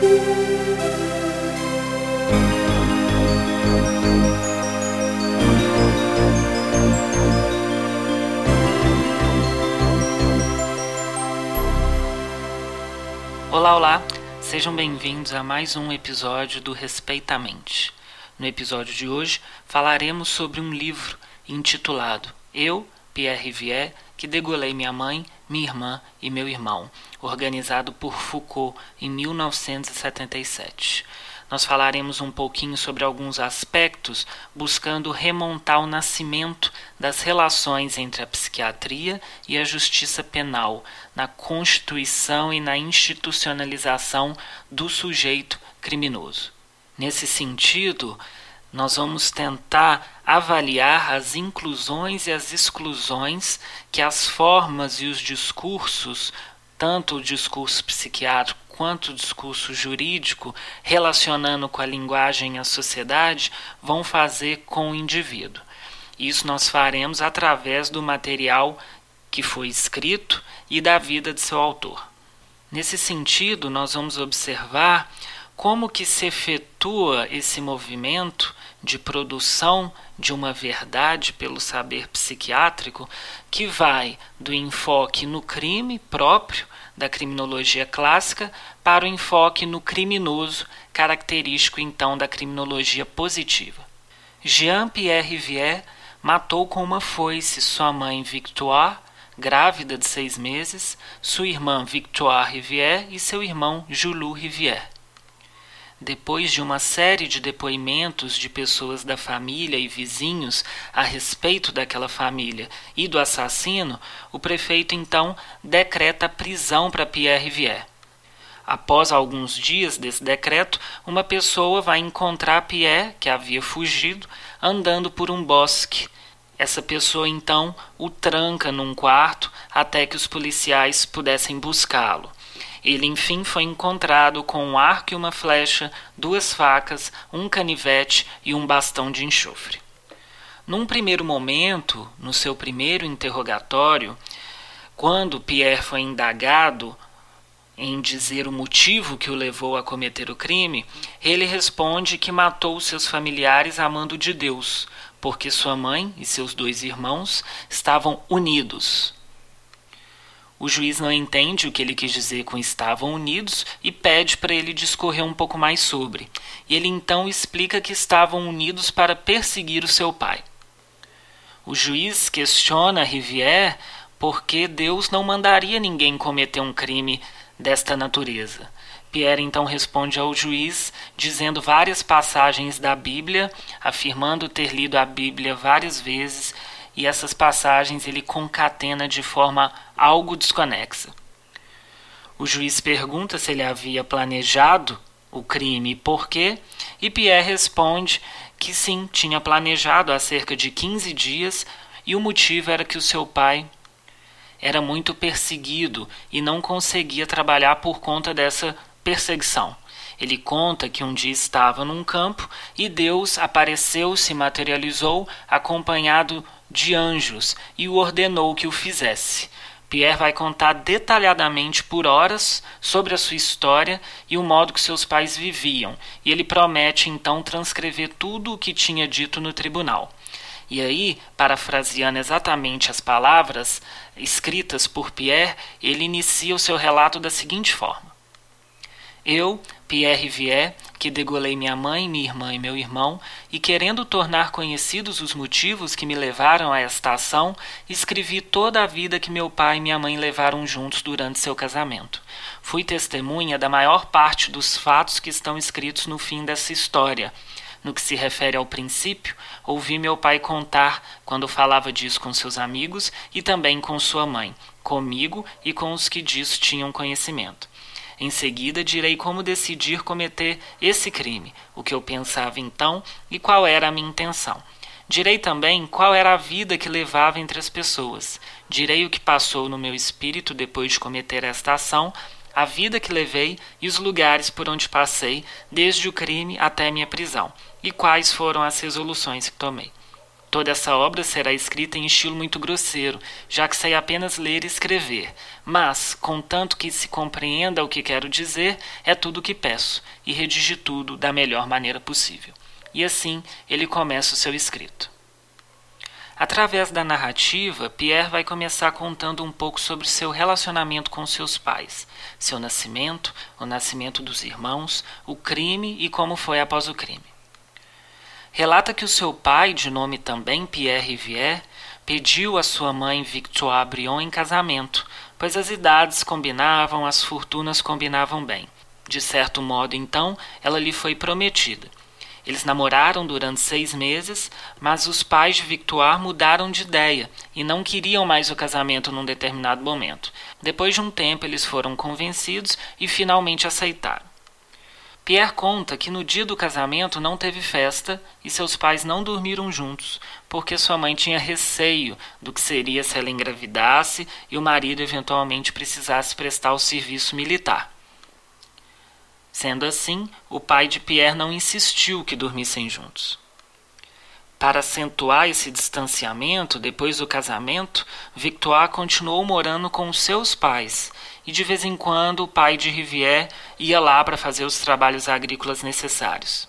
Olá, olá! Sejam bem-vindos a mais um episódio do Respeitamente. No episódio de hoje falaremos sobre um livro intitulado Eu, Pierre Vier, que degolei minha mãe, minha irmã e meu irmão, organizado por Foucault em 1977. Nós falaremos um pouquinho sobre alguns aspectos, buscando remontar o nascimento das relações entre a psiquiatria e a justiça penal, na constituição e na institucionalização do sujeito criminoso. Nesse sentido, nós vamos tentar avaliar as inclusões e as exclusões que as formas e os discursos, tanto o discurso psiquiátrico quanto o discurso jurídico, relacionando com a linguagem e a sociedade, vão fazer com o indivíduo. Isso nós faremos através do material que foi escrito e da vida de seu autor. Nesse sentido, nós vamos observar como que se efetua esse movimento de produção de uma verdade pelo saber psiquiátrico que vai do enfoque no crime próprio da criminologia clássica para o enfoque no criminoso, característico então da criminologia positiva. Jean-Pierre Rivière matou com uma foice sua mãe Victoire, grávida de seis meses, sua irmã Victoire Rivière e seu irmão Julu Rivière. Depois de uma série de depoimentos de pessoas da família e vizinhos a respeito daquela família e do assassino, o prefeito então decreta prisão para Pierre Rivière. Após alguns dias desse decreto, uma pessoa vai encontrar Pierre, que havia fugido, andando por um bosque. Essa pessoa então o tranca num quarto até que os policiais pudessem buscá-lo. Ele enfim foi encontrado com um arco e uma flecha, duas facas, um canivete e um bastão de enxofre. Num primeiro momento, no seu primeiro interrogatório, quando Pierre foi indagado em dizer o motivo que o levou a cometer o crime, ele responde que matou seus familiares amando de Deus, porque sua mãe e seus dois irmãos estavam unidos. O juiz não entende o que ele quis dizer com estavam unidos e pede para ele discorrer um pouco mais sobre. E ele então explica que estavam unidos para perseguir o seu pai. O juiz questiona Rivière por que Deus não mandaria ninguém cometer um crime desta natureza. Pierre então responde ao juiz, dizendo várias passagens da Bíblia, afirmando ter lido a Bíblia várias vezes e essas passagens ele concatena de forma algo desconexa. O juiz pergunta se ele havia planejado o crime e por quê, e Pierre responde que sim, tinha planejado há cerca de 15 dias e o motivo era que o seu pai era muito perseguido e não conseguia trabalhar por conta dessa perseguição. Ele conta que um dia estava num campo e Deus apareceu, se materializou, acompanhado de anjos e o ordenou que o fizesse. Pierre vai contar detalhadamente por horas sobre a sua história e o modo que seus pais viviam, e ele promete então transcrever tudo o que tinha dito no tribunal. E aí, parafraseando exatamente as palavras escritas por Pierre, ele inicia o seu relato da seguinte forma: Eu, Pierre Vier, que degolei minha mãe, minha irmã e meu irmão, e querendo tornar conhecidos os motivos que me levaram a esta ação, escrevi toda a vida que meu pai e minha mãe levaram juntos durante seu casamento. Fui testemunha da maior parte dos fatos que estão escritos no fim dessa história. No que se refere ao princípio, ouvi meu pai contar quando falava disso com seus amigos e também com sua mãe, comigo e com os que disso tinham conhecimento. Em seguida, direi como decidir cometer esse crime, o que eu pensava então e qual era a minha intenção. Direi também qual era a vida que levava entre as pessoas. Direi o que passou no meu espírito depois de cometer esta ação, a vida que levei e os lugares por onde passei, desde o crime até minha prisão, e quais foram as resoluções que tomei. Toda essa obra será escrita em estilo muito grosseiro, já que sei apenas ler e escrever. Mas, contanto que se compreenda o que quero dizer, é tudo o que peço, e redigi tudo da melhor maneira possível. E assim ele começa o seu escrito. Através da narrativa, Pierre vai começar contando um pouco sobre seu relacionamento com seus pais, seu nascimento, o nascimento dos irmãos, o crime e como foi após o crime. Relata que o seu pai, de nome também Pierre Rivière, pediu a sua mãe Victoire Brion em casamento, pois as idades combinavam, as fortunas combinavam bem. De certo modo, então, ela lhe foi prometida. Eles namoraram durante seis meses, mas os pais de Victoire mudaram de ideia e não queriam mais o casamento num determinado momento. Depois de um tempo, eles foram convencidos e finalmente aceitaram. Pierre conta que no dia do casamento não teve festa e seus pais não dormiram juntos, porque sua mãe tinha receio do que seria se ela engravidasse e o marido eventualmente precisasse prestar o serviço militar. Sendo assim, o pai de Pierre não insistiu que dormissem juntos. Para acentuar esse distanciamento, depois do casamento, Victoire continuou morando com seus pais e de vez em quando o pai de Rivière ia lá para fazer os trabalhos agrícolas necessários.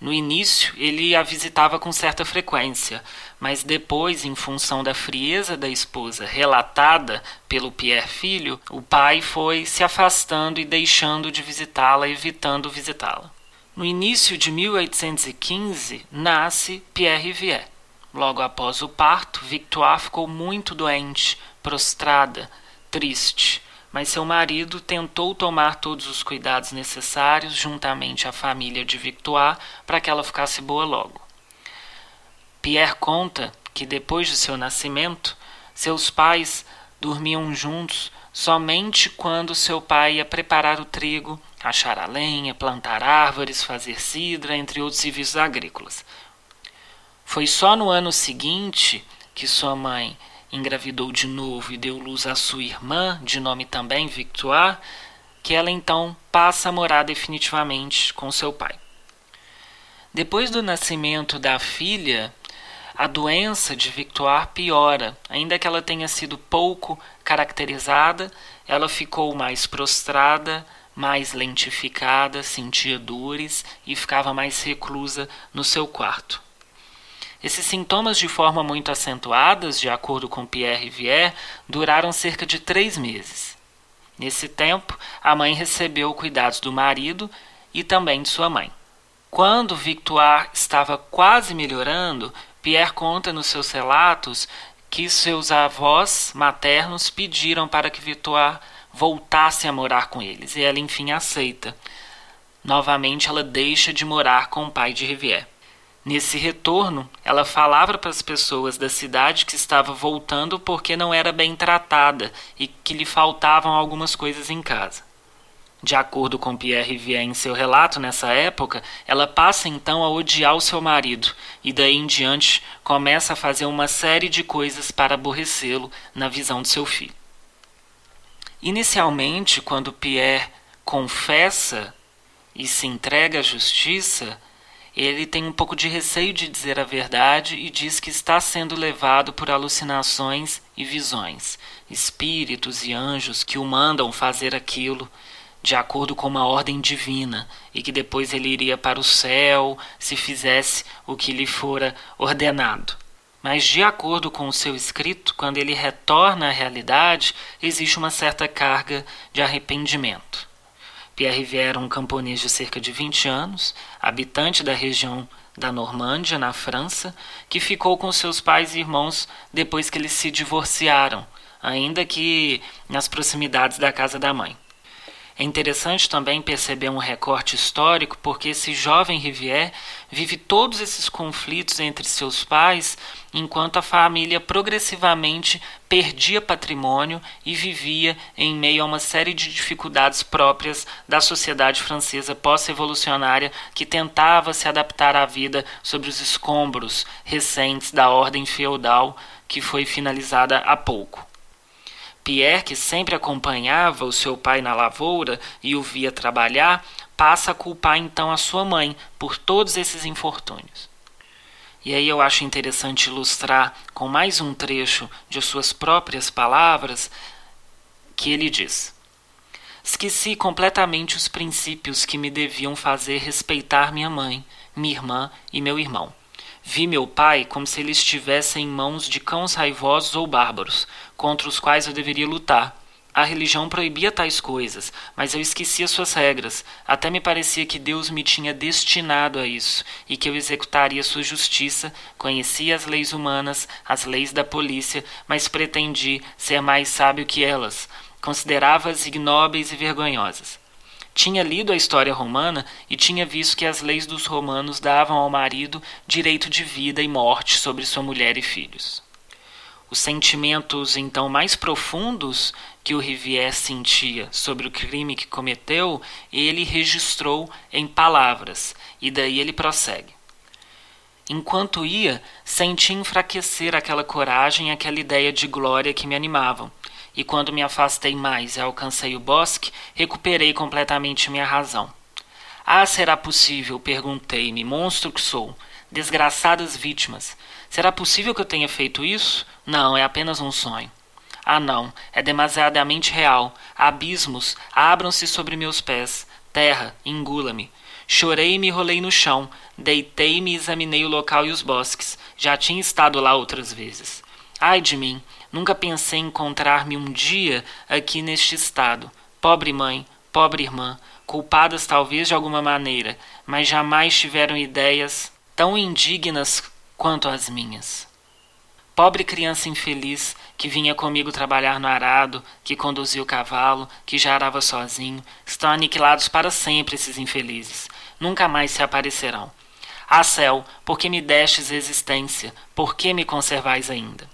No início, ele a visitava com certa frequência, mas depois, em função da frieza da esposa relatada pelo Pierre Filho, o pai foi se afastando e deixando de visitá-la, evitando visitá-la. No início de 1815, nasce Pierre Rivière. Logo após o parto, Victoire ficou muito doente, prostrada, triste, mas seu marido tentou tomar todos os cuidados necessários juntamente à família de Victoire para que ela ficasse boa logo. Pierre conta que depois de seu nascimento, seus pais dormiam juntos somente quando seu pai ia preparar o trigo achar a lenha, plantar árvores, fazer cidra, entre outros serviços agrícolas. Foi só no ano seguinte que sua mãe engravidou de novo e deu luz à sua irmã, de nome também Victoire, que ela então passa a morar definitivamente com seu pai. Depois do nascimento da filha, a doença de Victoire piora, ainda que ela tenha sido pouco caracterizada, ela ficou mais prostrada, mais lentificada, sentia dores e ficava mais reclusa no seu quarto. Esses sintomas, de forma muito acentuadas, de acordo com Pierre Rivière, duraram cerca de três meses. Nesse tempo, a mãe recebeu cuidados do marido e também de sua mãe. Quando Victoire estava quase melhorando, Pierre conta nos seus relatos que seus avós maternos pediram para que Victoire voltasse a morar com eles, e ela enfim aceita. Novamente ela deixa de morar com o pai de Rivière. Nesse retorno, ela falava para as pessoas da cidade que estava voltando porque não era bem tratada e que lhe faltavam algumas coisas em casa. De acordo com Pierre Rivière em seu relato nessa época, ela passa então a odiar o seu marido e daí em diante começa a fazer uma série de coisas para aborrecê-lo na visão de seu filho. Inicialmente, quando Pierre confessa e se entrega à justiça, ele tem um pouco de receio de dizer a verdade e diz que está sendo levado por alucinações e visões, espíritos e anjos que o mandam fazer aquilo de acordo com uma ordem divina e que depois ele iria para o céu se fizesse o que lhe fora ordenado. Mas, de acordo com o seu escrito, quando ele retorna à realidade, existe uma certa carga de arrependimento. Pierre era um camponês de cerca de 20 anos, habitante da região da Normândia, na França, que ficou com seus pais e irmãos depois que eles se divorciaram, ainda que nas proximidades da casa da mãe. É interessante também perceber um recorte histórico, porque esse jovem Rivière vive todos esses conflitos entre seus pais, enquanto a família progressivamente perdia patrimônio e vivia em meio a uma série de dificuldades próprias da sociedade francesa pós-revolucionária que tentava se adaptar à vida sobre os escombros recentes da ordem feudal que foi finalizada há pouco. Pierre, que sempre acompanhava o seu pai na lavoura e o via trabalhar, passa a culpar então a sua mãe por todos esses infortúnios. E aí eu acho interessante ilustrar com mais um trecho de suas próprias palavras, que ele diz: Esqueci completamente os princípios que me deviam fazer respeitar minha mãe, minha irmã e meu irmão. Vi meu pai como se ele estivesse em mãos de cãos raivosos ou bárbaros, contra os quais eu deveria lutar. A religião proibia tais coisas, mas eu esquecia suas regras. Até me parecia que Deus me tinha destinado a isso e que eu executaria sua justiça. Conhecia as leis humanas, as leis da polícia, mas pretendi ser mais sábio que elas. Considerava-as ignóbeis e vergonhosas. Tinha lido a história romana e tinha visto que as leis dos romanos davam ao marido direito de vida e morte sobre sua mulher e filhos. Os sentimentos então mais profundos que o Rivière sentia sobre o crime que cometeu, ele registrou em palavras, e daí ele prossegue. Enquanto ia, senti enfraquecer aquela coragem e aquela ideia de glória que me animavam. E quando me afastei mais e alcancei o bosque, recuperei completamente minha razão. Ah, será possível? perguntei-me, monstro que sou. Desgraçadas vítimas. Será possível que eu tenha feito isso? Não, é apenas um sonho. Ah, não, é demasiadamente real. Abismos abram-se sobre meus pés. Terra, engula-me. Chorei e me rolei no chão. Deitei-me e examinei o local e os bosques. Já tinha estado lá outras vezes. Ai de mim, nunca pensei encontrar-me um dia aqui neste estado. Pobre mãe, pobre irmã, culpadas talvez de alguma maneira, mas jamais tiveram ideias tão indignas quanto as minhas. Pobre criança infeliz que vinha comigo trabalhar no arado, que conduzia o cavalo, que já arava sozinho, estão aniquilados para sempre esses infelizes. Nunca mais se aparecerão. Ah, céu, por que me destes existência? Por que me conservais ainda?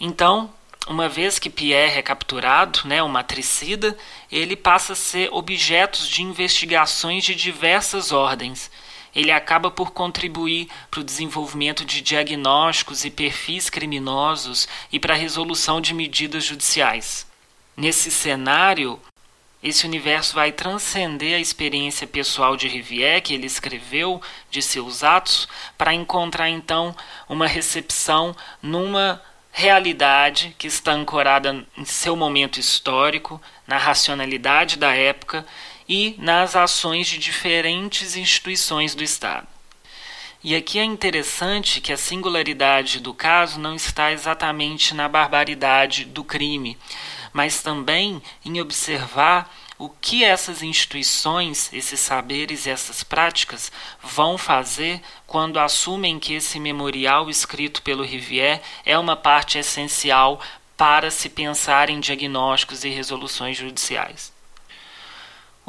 Então, uma vez que Pierre é capturado, né, o matricida, ele passa a ser objeto de investigações de diversas ordens ele acaba por contribuir para o desenvolvimento de diagnósticos e perfis criminosos e para a resolução de medidas judiciais. Nesse cenário, esse universo vai transcender a experiência pessoal de Rivière, que ele escreveu, de seus atos, para encontrar então uma recepção numa realidade que está ancorada em seu momento histórico, na racionalidade da época e nas ações de diferentes instituições do Estado. E aqui é interessante que a singularidade do caso não está exatamente na barbaridade do crime, mas também em observar o que essas instituições, esses saberes e essas práticas vão fazer quando assumem que esse memorial escrito pelo Rivière é uma parte essencial para se pensar em diagnósticos e resoluções judiciais.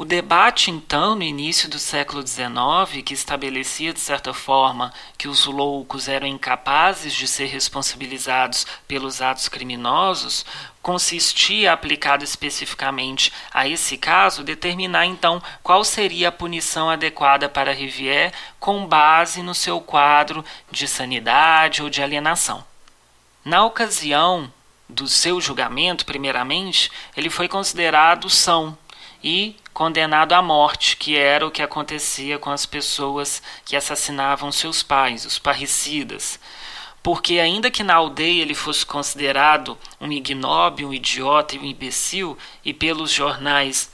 O debate, então, no início do século XIX, que estabelecia, de certa forma, que os loucos eram incapazes de ser responsabilizados pelos atos criminosos, consistia, aplicado especificamente a esse caso, determinar então qual seria a punição adequada para Rivière com base no seu quadro de sanidade ou de alienação. Na ocasião do seu julgamento, primeiramente, ele foi considerado são e condenado à morte, que era o que acontecia com as pessoas que assassinavam seus pais, os parricidas. Porque, ainda que na aldeia ele fosse considerado um ignóbil, um idiota e um imbecil, e pelos jornais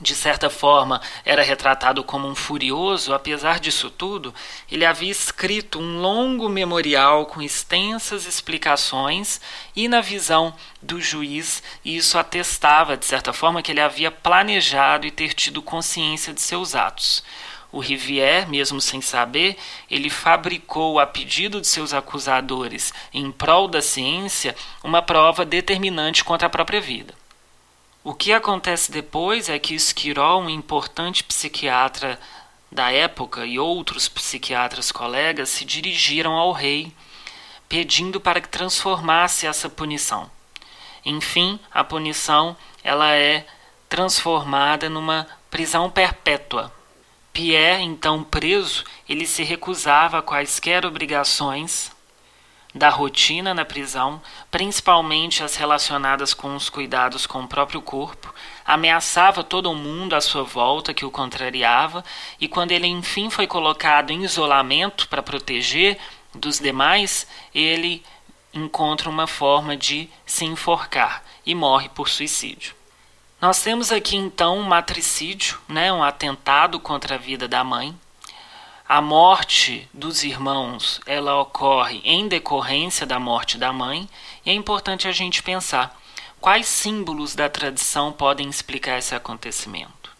de certa forma era retratado como um furioso, apesar disso tudo, ele havia escrito um longo memorial com extensas explicações e na visão do juiz isso atestava de certa forma que ele havia planejado e ter tido consciência de seus atos. O Rivière, mesmo sem saber, ele fabricou a pedido de seus acusadores em prol da ciência uma prova determinante contra a própria vida. O que acontece depois é que Esquirol, um importante psiquiatra da época, e outros psiquiatras colegas se dirigiram ao rei pedindo para que transformasse essa punição. Enfim, a punição ela é transformada numa prisão perpétua. Pierre, então preso, ele se recusava a quaisquer obrigações da rotina na prisão, principalmente as relacionadas com os cuidados com o próprio corpo, ameaçava todo mundo à sua volta que o contrariava, e quando ele enfim foi colocado em isolamento para proteger dos demais, ele encontra uma forma de se enforcar e morre por suicídio. Nós temos aqui então um matricídio, né, um atentado contra a vida da mãe, a morte dos irmãos, ela ocorre em decorrência da morte da mãe, e é importante a gente pensar quais símbolos da tradição podem explicar esse acontecimento.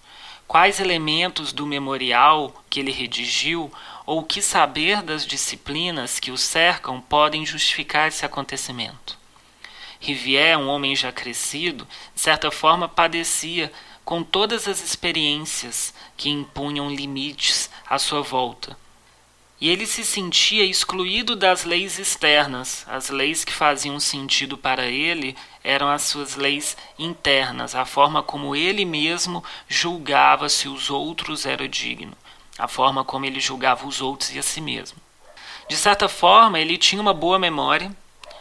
Quais elementos do memorial que ele redigiu ou que saber das disciplinas que o cercam podem justificar esse acontecimento. Rivière, um homem já crescido, de certa forma padecia com todas as experiências que impunham limites à sua volta. E ele se sentia excluído das leis externas. As leis que faziam sentido para ele eram as suas leis internas, a forma como ele mesmo julgava se os outros eram dignos, a forma como ele julgava os outros e a si mesmo. De certa forma, ele tinha uma boa memória,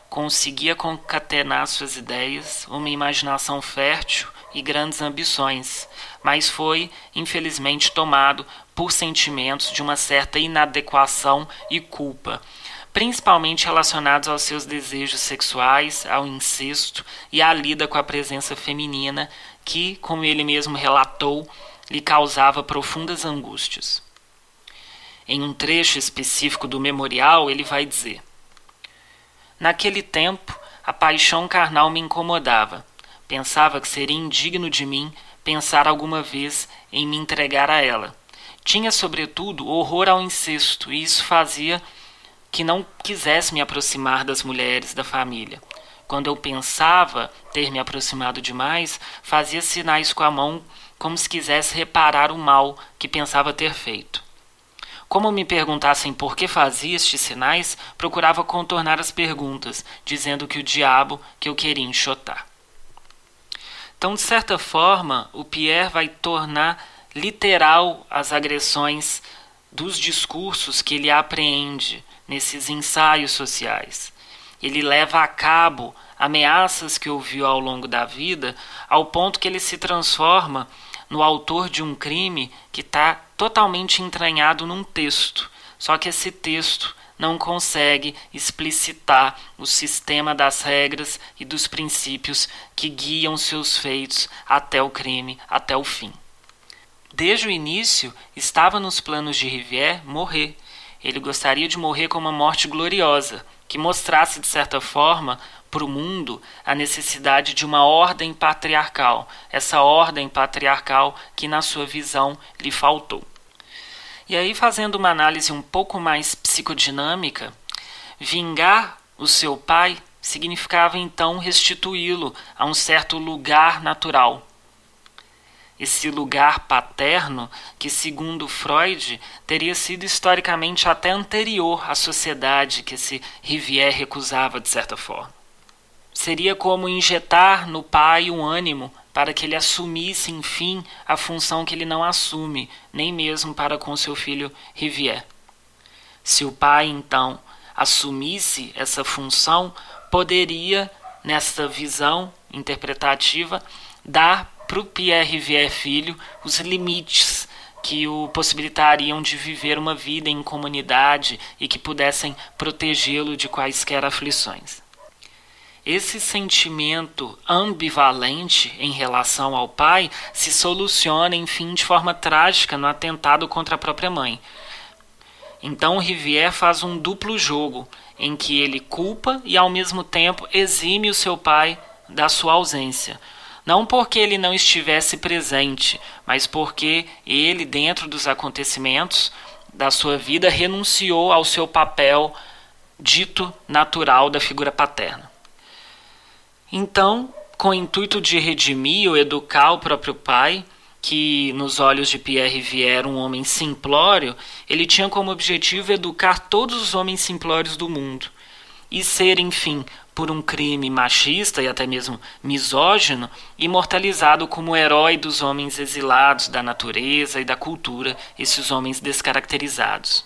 conseguia concatenar suas ideias, uma imaginação fértil e grandes ambições, mas foi, infelizmente, tomado por sentimentos de uma certa inadequação e culpa, principalmente relacionados aos seus desejos sexuais, ao incesto e à lida com a presença feminina, que, como ele mesmo relatou, lhe causava profundas angústias. Em um trecho específico do memorial, ele vai dizer: Naquele tempo, a paixão carnal me incomodava Pensava que seria indigno de mim pensar alguma vez em me entregar a ela. Tinha, sobretudo, horror ao incesto, e isso fazia que não quisesse me aproximar das mulheres da família. Quando eu pensava ter me aproximado demais, fazia sinais com a mão como se quisesse reparar o mal que pensava ter feito. Como me perguntassem por que fazia estes sinais, procurava contornar as perguntas, dizendo que o diabo que eu queria enxotar. Então, de certa forma, o Pierre vai tornar literal as agressões dos discursos que ele apreende nesses ensaios sociais. Ele leva a cabo ameaças que ouviu ao longo da vida, ao ponto que ele se transforma no autor de um crime que está totalmente entranhado num texto. Só que esse texto não consegue explicitar o sistema das regras e dos princípios que guiam seus feitos até o crime, até o fim. Desde o início, estava nos planos de Rivière morrer. Ele gostaria de morrer com uma morte gloriosa, que mostrasse, de certa forma, para o mundo a necessidade de uma ordem patriarcal, essa ordem patriarcal que, na sua visão, lhe faltou. E aí, fazendo uma análise um pouco mais psicodinâmica, vingar o seu pai significava então restituí-lo a um certo lugar natural. Esse lugar paterno, que segundo Freud teria sido historicamente até anterior à sociedade que esse Rivière recusava de certa forma. Seria como injetar no pai um ânimo para que ele assumisse, enfim, a função que ele não assume, nem mesmo para com seu filho Rivière. Se o pai, então, assumisse essa função, poderia, nessa visão interpretativa, dar para o Pierre Rivière filho os limites que o possibilitariam de viver uma vida em comunidade e que pudessem protegê-lo de quaisquer aflições. Esse sentimento ambivalente em relação ao pai se soluciona, enfim, de forma trágica no atentado contra a própria mãe. Então Rivière faz um duplo jogo, em que ele culpa e ao mesmo tempo exime o seu pai da sua ausência. Não porque ele não estivesse presente, mas porque ele, dentro dos acontecimentos da sua vida, renunciou ao seu papel dito natural da figura paterna. Então, com o intuito de redimir ou educar o próprio pai, que nos olhos de Pierre Vier um homem simplório, ele tinha como objetivo educar todos os homens simplórios do mundo e ser, enfim, por um crime machista e até mesmo misógino, imortalizado como herói dos homens exilados da natureza e da cultura, esses homens descaracterizados.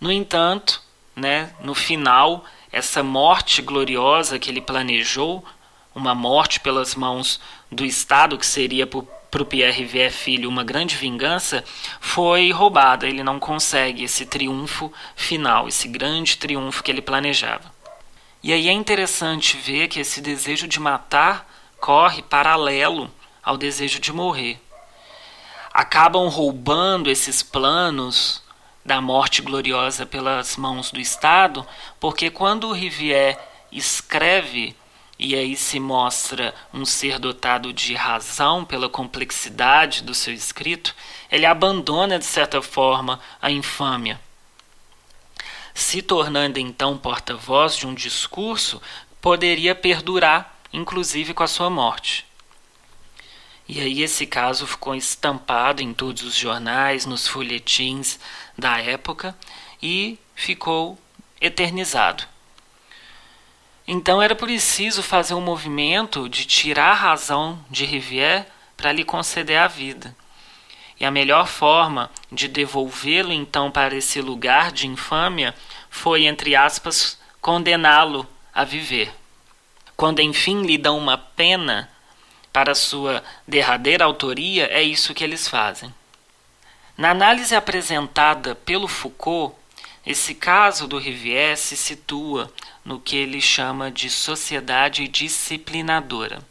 No entanto, né, no final, essa morte gloriosa que ele planejou, uma morte pelas mãos do Estado, que seria para o Pierre Vier Filho uma grande vingança, foi roubada. Ele não consegue esse triunfo final, esse grande triunfo que ele planejava. E aí é interessante ver que esse desejo de matar corre paralelo ao desejo de morrer. Acabam roubando esses planos da morte gloriosa pelas mãos do Estado, porque quando o Rivière escreve e aí se mostra um ser dotado de razão pela complexidade do seu escrito, ele abandona de certa forma a infâmia, se tornando então porta-voz de um discurso poderia perdurar, inclusive com a sua morte. E aí esse caso ficou estampado em todos os jornais, nos folhetins da época e ficou eternizado. Então era preciso fazer um movimento de tirar a razão de Rivière para lhe conceder a vida. E a melhor forma de devolvê-lo então para esse lugar de infâmia foi, entre aspas, condená-lo a viver. Quando enfim lhe dão uma pena, para sua derradeira autoria, é isso que eles fazem. Na análise apresentada pelo Foucault, esse caso do Rivière se situa no que ele chama de sociedade disciplinadora.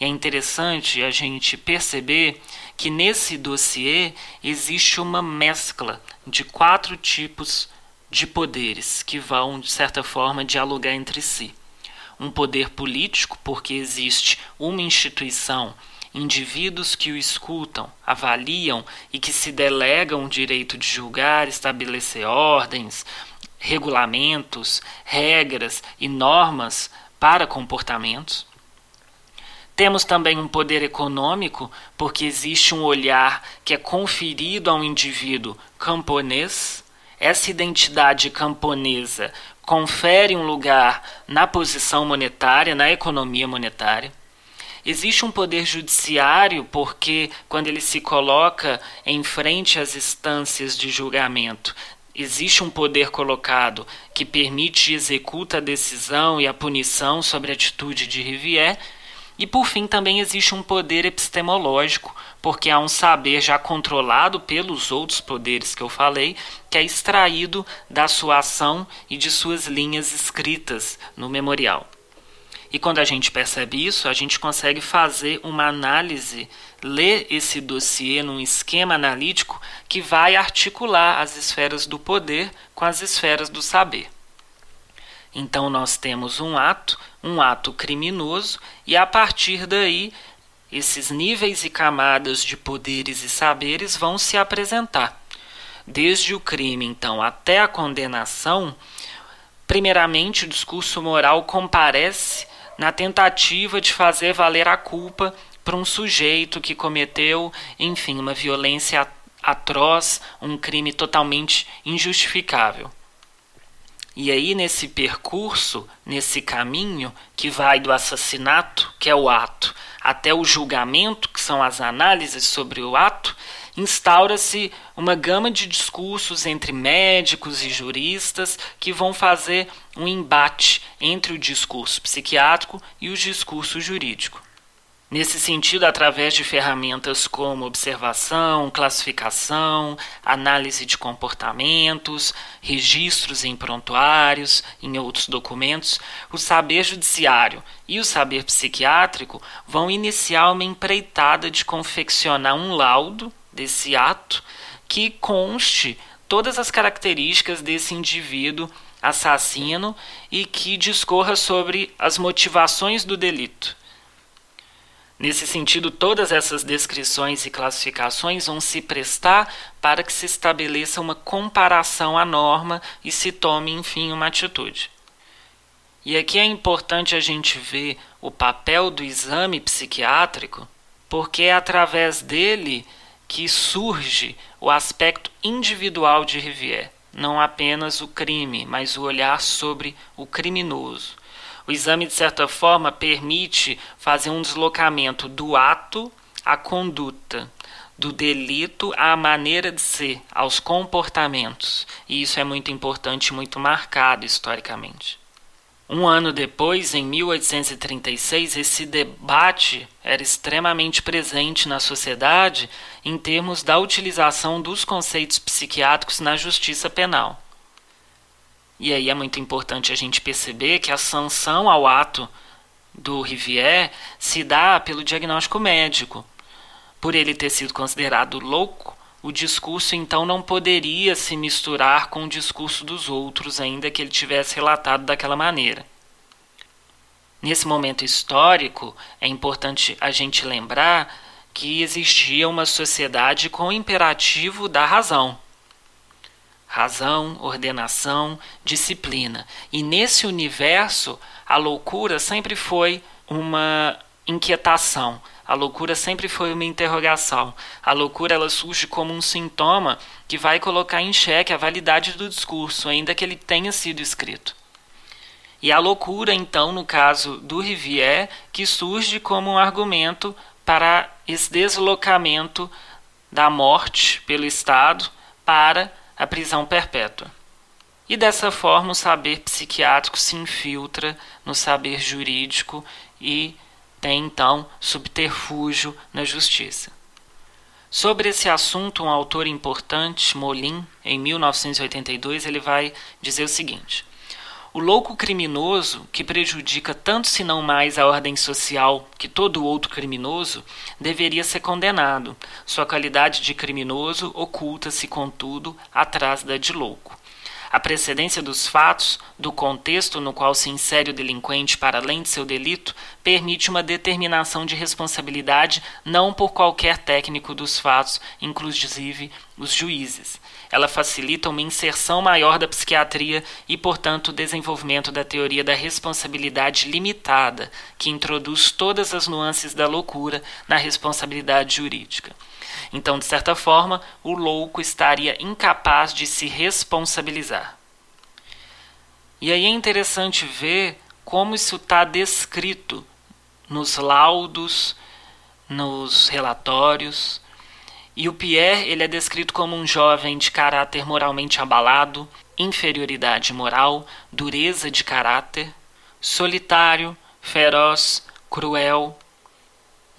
E é interessante a gente perceber que nesse dossiê existe uma mescla de quatro tipos de poderes que vão, de certa forma, dialogar entre si um poder político, porque existe uma instituição, indivíduos que o escutam, avaliam e que se delegam o direito de julgar, estabelecer ordens, regulamentos, regras e normas para comportamentos. Temos também um poder econômico, porque existe um olhar que é conferido a um indivíduo camponês. Essa identidade camponesa confere um lugar na posição monetária, na economia monetária. Existe um poder judiciário porque, quando ele se coloca em frente às instâncias de julgamento, existe um poder colocado que permite e executa a decisão e a punição sobre a atitude de Rivière. E por fim, também existe um poder epistemológico, porque há um saber já controlado pelos outros poderes que eu falei, que é extraído da sua ação e de suas linhas escritas no memorial. E quando a gente percebe isso, a gente consegue fazer uma análise, ler esse dossiê num esquema analítico que vai articular as esferas do poder com as esferas do saber. Então nós temos um ato, um ato criminoso, e a partir daí esses níveis e camadas de poderes e saberes vão se apresentar. Desde o crime, então, até a condenação, primeiramente o discurso moral comparece na tentativa de fazer valer a culpa para um sujeito que cometeu, enfim, uma violência atroz, um crime totalmente injustificável. E aí, nesse percurso, nesse caminho que vai do assassinato, que é o ato, até o julgamento, que são as análises sobre o ato, instaura-se uma gama de discursos entre médicos e juristas que vão fazer um embate entre o discurso psiquiátrico e o discurso jurídico. Nesse sentido, através de ferramentas como observação, classificação, análise de comportamentos, registros em prontuários, em outros documentos, o saber judiciário e o saber psiquiátrico vão iniciar uma empreitada de confeccionar um laudo desse ato que conste todas as características desse indivíduo assassino e que discorra sobre as motivações do delito Nesse sentido, todas essas descrições e classificações vão se prestar para que se estabeleça uma comparação à norma e se tome, enfim, uma atitude. E aqui é importante a gente ver o papel do exame psiquiátrico, porque é através dele que surge o aspecto individual de Rivière, não apenas o crime, mas o olhar sobre o criminoso o exame, de certa forma, permite fazer um deslocamento do ato à conduta, do delito à maneira de ser, aos comportamentos. E isso é muito importante, muito marcado historicamente. Um ano depois, em 1836, esse debate era extremamente presente na sociedade em termos da utilização dos conceitos psiquiátricos na justiça penal. E aí é muito importante a gente perceber que a sanção ao ato do Rivière se dá pelo diagnóstico médico. Por ele ter sido considerado louco, o discurso então não poderia se misturar com o discurso dos outros, ainda que ele tivesse relatado daquela maneira. Nesse momento histórico, é importante a gente lembrar que existia uma sociedade com o imperativo da razão. Razão, ordenação, disciplina. E nesse universo, a loucura sempre foi uma inquietação. A loucura sempre foi uma interrogação. A loucura ela surge como um sintoma que vai colocar em xeque a validade do discurso, ainda que ele tenha sido escrito. E a loucura, então, no caso do Rivière, que surge como um argumento para esse deslocamento da morte pelo Estado para a prisão perpétua. E dessa forma o saber psiquiátrico se infiltra no saber jurídico e tem então subterfúgio na justiça. Sobre esse assunto, um autor importante, Molin, em 1982, ele vai dizer o seguinte: o louco criminoso, que prejudica tanto se não mais a ordem social que todo outro criminoso, deveria ser condenado. Sua qualidade de criminoso oculta-se, contudo, atrás da de louco. A precedência dos fatos, do contexto no qual se insere o delinquente para além de seu delito, permite uma determinação de responsabilidade não por qualquer técnico dos fatos, inclusive os juízes. Ela facilita uma inserção maior da psiquiatria e, portanto, o desenvolvimento da teoria da responsabilidade limitada, que introduz todas as nuances da loucura na responsabilidade jurídica. Então, de certa forma, o louco estaria incapaz de se responsabilizar. E aí é interessante ver como isso está descrito nos laudos, nos relatórios. E o Pierre ele é descrito como um jovem de caráter moralmente abalado, inferioridade moral, dureza de caráter, solitário, feroz, cruel,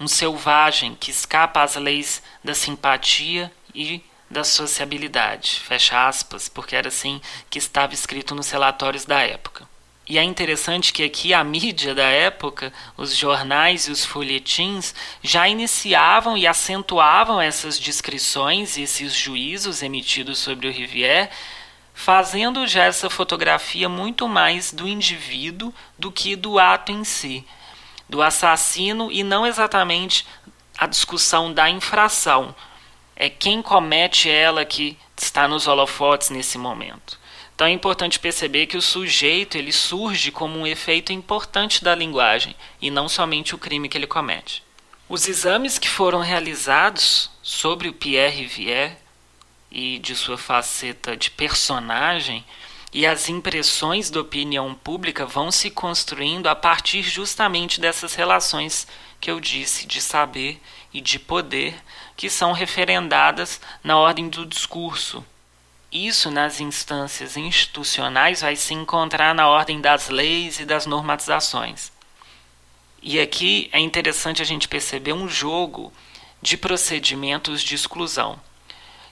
um selvagem que escapa às leis da simpatia e da sociabilidade, fecha aspas, porque era assim que estava escrito nos relatórios da época. E é interessante que aqui a mídia da época, os jornais e os folhetins, já iniciavam e acentuavam essas descrições e esses juízos emitidos sobre o Rivière, fazendo já essa fotografia muito mais do indivíduo do que do ato em si do assassino e não exatamente a discussão da infração. É quem comete ela que está nos holofotes nesse momento. Então é importante perceber que o sujeito ele surge como um efeito importante da linguagem e não somente o crime que ele comete. Os exames que foram realizados sobre o Pierre Vier e de sua faceta de personagem e as impressões da opinião pública vão se construindo a partir justamente dessas relações que eu disse de saber e de poder que são referendadas na ordem do discurso. Isso nas instâncias institucionais vai se encontrar na ordem das leis e das normatizações. E aqui é interessante a gente perceber um jogo de procedimentos de exclusão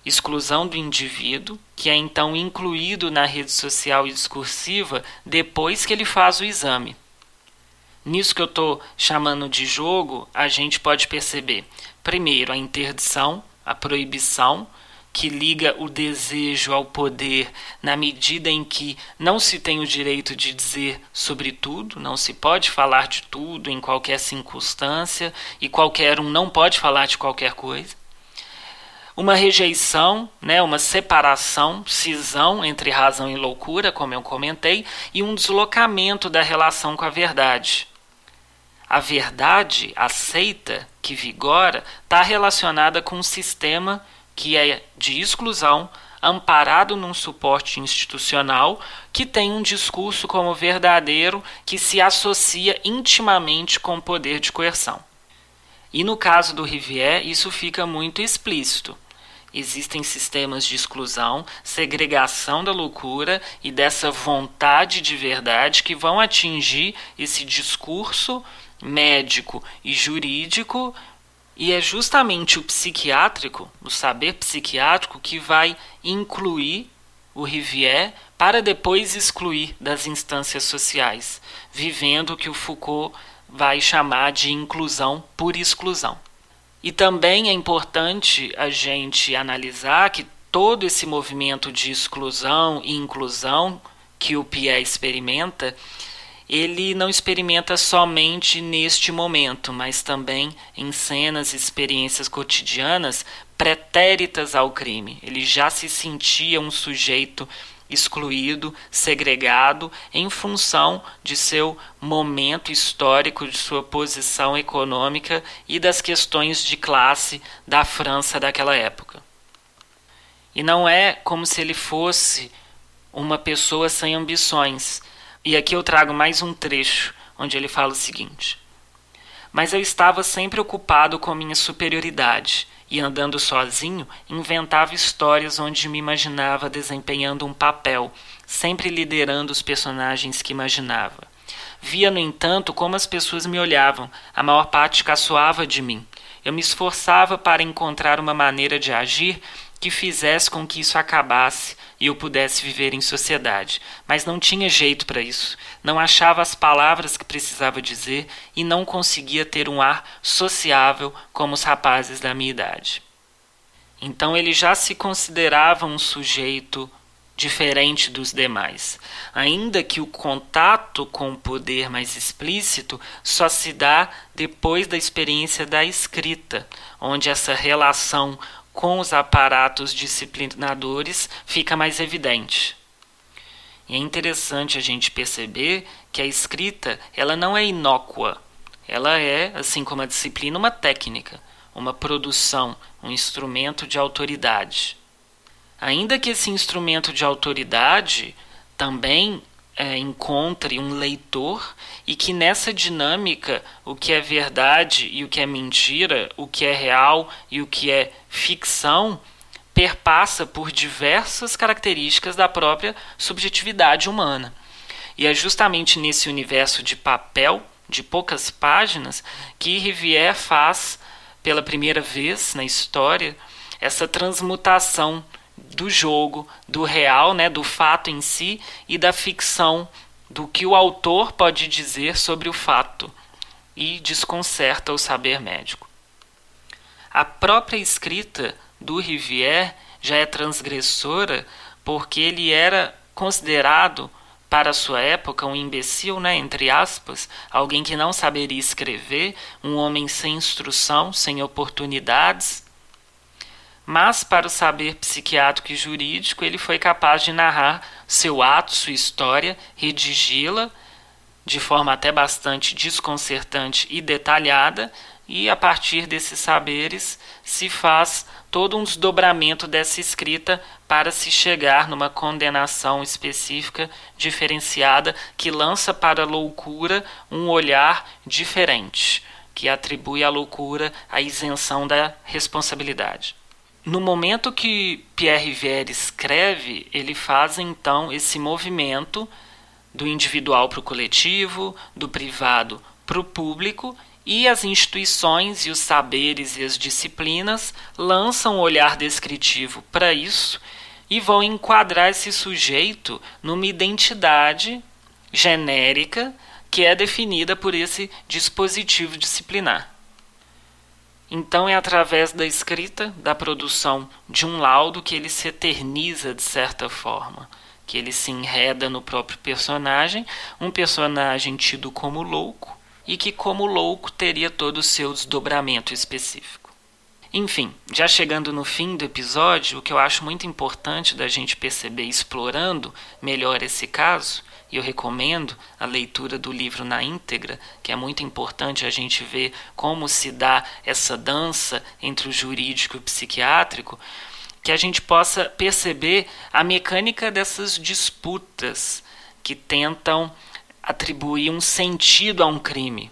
exclusão do indivíduo, que é então incluído na rede social e discursiva depois que ele faz o exame. Nisso que eu estou chamando de jogo, a gente pode perceber, primeiro, a interdição, a proibição, que liga o desejo ao poder na medida em que não se tem o direito de dizer sobre tudo, não se pode falar de tudo em qualquer circunstância e qualquer um não pode falar de qualquer coisa uma rejeição, né, uma separação, cisão entre razão e loucura, como eu comentei, e um deslocamento da relação com a verdade. A verdade aceita, que vigora, está relacionada com um sistema que é de exclusão, amparado num suporte institucional, que tem um discurso como verdadeiro que se associa intimamente com o poder de coerção. E no caso do Rivière, isso fica muito explícito existem sistemas de exclusão, segregação da loucura e dessa vontade de verdade que vão atingir esse discurso médico e jurídico. E é justamente o psiquiátrico, o saber psiquiátrico, que vai incluir o Rivière para depois excluir das instâncias sociais, vivendo o que o Foucault vai chamar de inclusão por exclusão. E também é importante a gente analisar que todo esse movimento de exclusão e inclusão que o Pierre experimenta, ele não experimenta somente neste momento, mas também em cenas e experiências cotidianas pretéritas ao crime. Ele já se sentia um sujeito excluído, segregado, em função de seu momento histórico, de sua posição econômica e das questões de classe da França daquela época. E não é como se ele fosse uma pessoa sem ambições. E aqui eu trago mais um trecho onde ele fala o seguinte: Mas eu estava sempre ocupado com minha superioridade e andando sozinho, inventava histórias onde me imaginava desempenhando um papel, sempre liderando os personagens que imaginava. Via, no entanto, como as pessoas me olhavam, a maior parte caçoava de mim. Eu me esforçava para encontrar uma maneira de agir que fizesse com que isso acabasse e eu pudesse viver em sociedade. Mas não tinha jeito para isso. Não achava as palavras que precisava dizer e não conseguia ter um ar sociável como os rapazes da minha idade. Então ele já se considerava um sujeito diferente dos demais, ainda que o contato com o poder mais explícito só se dá depois da experiência da escrita, onde essa relação com os aparatos disciplinadores fica mais evidente. E é interessante a gente perceber que a escrita ela não é inócua. Ela é, assim como a disciplina, uma técnica, uma produção, um instrumento de autoridade. Ainda que esse instrumento de autoridade também é, encontre um leitor e que nessa dinâmica o que é verdade e o que é mentira, o que é real e o que é ficção, perpassa por diversas características da própria subjetividade humana. E é justamente nesse universo de papel, de poucas páginas, que Rivière faz pela primeira vez na história essa transmutação do jogo, do real, né, do fato em si e da ficção, do que o autor pode dizer sobre o fato e desconcerta o saber médico. A própria escrita do Rivière já é transgressora porque ele era considerado para sua época um imbecil, né, entre aspas, alguém que não saberia escrever, um homem sem instrução, sem oportunidades, mas para o saber psiquiátrico e jurídico ele foi capaz de narrar seu ato, sua história, redigi-la de forma até bastante desconcertante e detalhada, e a partir desses saberes se faz todo um desdobramento dessa escrita para se chegar numa condenação específica, diferenciada, que lança para a loucura um olhar diferente, que atribui à loucura a isenção da responsabilidade. No momento que Pierre Rivière escreve, ele faz então esse movimento do individual para o coletivo, do privado para o público, e as instituições e os saberes e as disciplinas lançam um olhar descritivo para isso e vão enquadrar esse sujeito numa identidade genérica que é definida por esse dispositivo disciplinar. Então é através da escrita, da produção de um laudo que ele se eterniza de certa forma, que ele se enreda no próprio personagem, um personagem tido como louco e que como louco teria todo o seu desdobramento específico. Enfim, já chegando no fim do episódio, o que eu acho muito importante da gente perceber explorando melhor esse caso e eu recomendo a leitura do livro na íntegra, que é muito importante a gente ver como se dá essa dança entre o jurídico e o psiquiátrico, que a gente possa perceber a mecânica dessas disputas que tentam atribuir um sentido a um crime.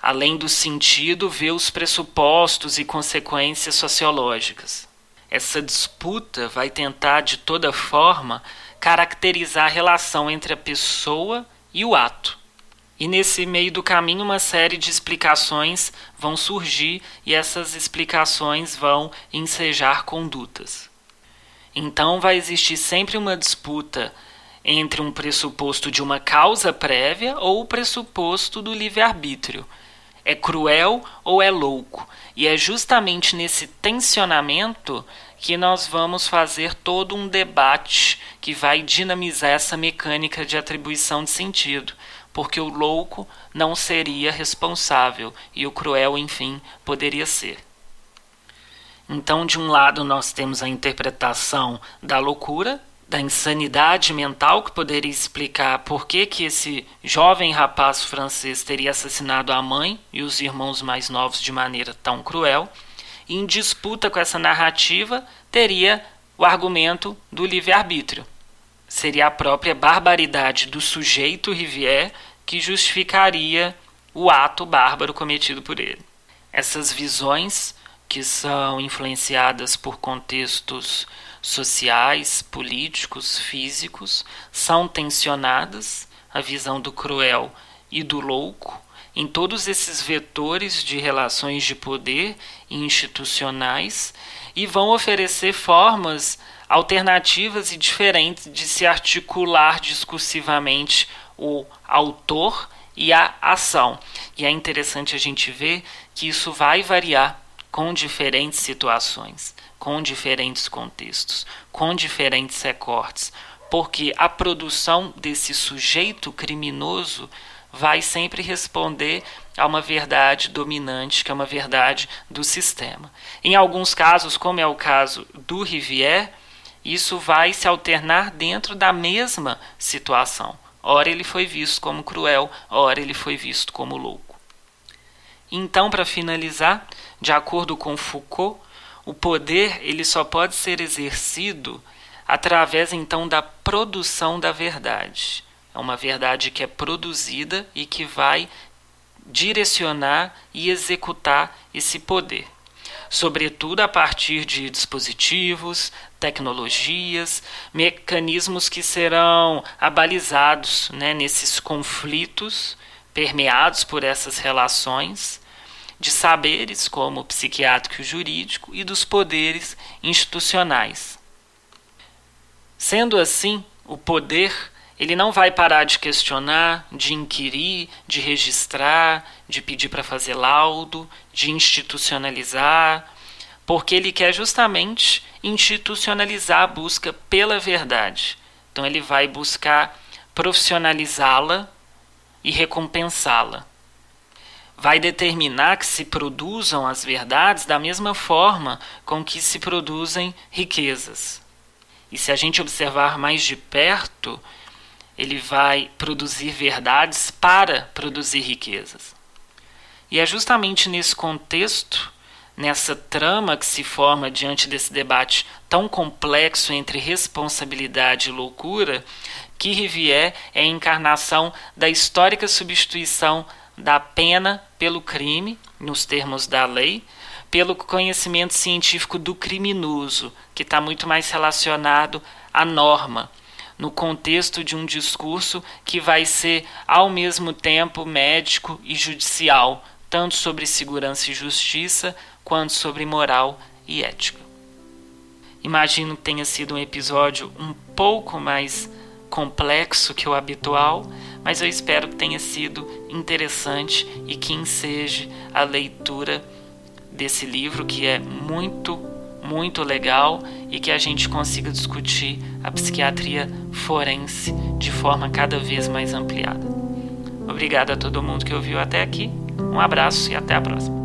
Além do sentido, ver os pressupostos e consequências sociológicas. essa disputa vai tentar de toda forma caracterizar a relação entre a pessoa e o ato. E nesse meio do caminho, uma série de explicações vão surgir e essas explicações vão ensejar condutas. Então, vai existir sempre uma disputa entre um pressuposto de uma causa prévia ou o pressuposto do livre-arbítrio. É cruel ou é louco? E é justamente nesse tensionamento que nós vamos fazer todo um debate que vai dinamizar essa mecânica de atribuição de sentido porque o louco não seria responsável e o cruel, enfim, poderia ser. Então, de um lado, nós temos a interpretação da loucura, da insanidade mental, que poderia explicar por que, que esse jovem rapaz francês teria assassinado a mãe e os irmãos mais novos de maneira tão cruel. E em disputa com essa narrativa, teria o argumento do livre-arbítrio, seria a própria barbaridade do sujeito Rivière que justificaria o ato bárbaro cometido por ele. Essas visões, que são influenciadas por contextos sociais, políticos, físicos, são tensionadas, a visão do cruel e do louco, em todos esses vetores de relações de poder institucionais e vão oferecer formas alternativas e diferentes de se articular discursivamente o autor e a ação. E é interessante a gente ver que isso vai variar com diferentes situações, com diferentes contextos, com diferentes recortes, porque a produção desse sujeito criminoso vai sempre responder a uma verdade dominante, que é uma verdade do sistema. Em alguns casos, como é o caso do Rivière, isso vai se alternar dentro da mesma situação. Ora ele foi visto como cruel, ora ele foi visto como louco. Então, para finalizar, de acordo com Foucault, o poder ele só pode ser exercido através então da produção da verdade. É uma verdade que é produzida e que vai direcionar e executar esse poder sobretudo a partir de dispositivos, tecnologias, mecanismos que serão abalizados né, nesses conflitos permeados por essas relações de saberes como o psiquiátrico e o jurídico e dos poderes institucionais. Sendo assim, o poder ele não vai parar de questionar, de inquirir, de registrar, de pedir para fazer laudo, de institucionalizar, porque ele quer justamente institucionalizar a busca pela verdade. Então ele vai buscar profissionalizá-la e recompensá-la. Vai determinar que se produzam as verdades da mesma forma com que se produzem riquezas. E se a gente observar mais de perto, ele vai produzir verdades para produzir riquezas. E é justamente nesse contexto, nessa trama que se forma diante desse debate tão complexo entre responsabilidade e loucura, que Rivière é a encarnação da histórica substituição da pena pelo crime, nos termos da lei, pelo conhecimento científico do criminoso, que está muito mais relacionado à norma, no contexto de um discurso que vai ser ao mesmo tempo médico e judicial, tanto sobre segurança e justiça quanto sobre moral e ética. Imagino que tenha sido um episódio um pouco mais complexo que o habitual, mas eu espero que tenha sido interessante e que enseje a leitura desse livro que é muito muito legal e que a gente consiga discutir a psiquiatria forense de forma cada vez mais ampliada. Obrigado a todo mundo que ouviu até aqui. Um abraço e até a próxima.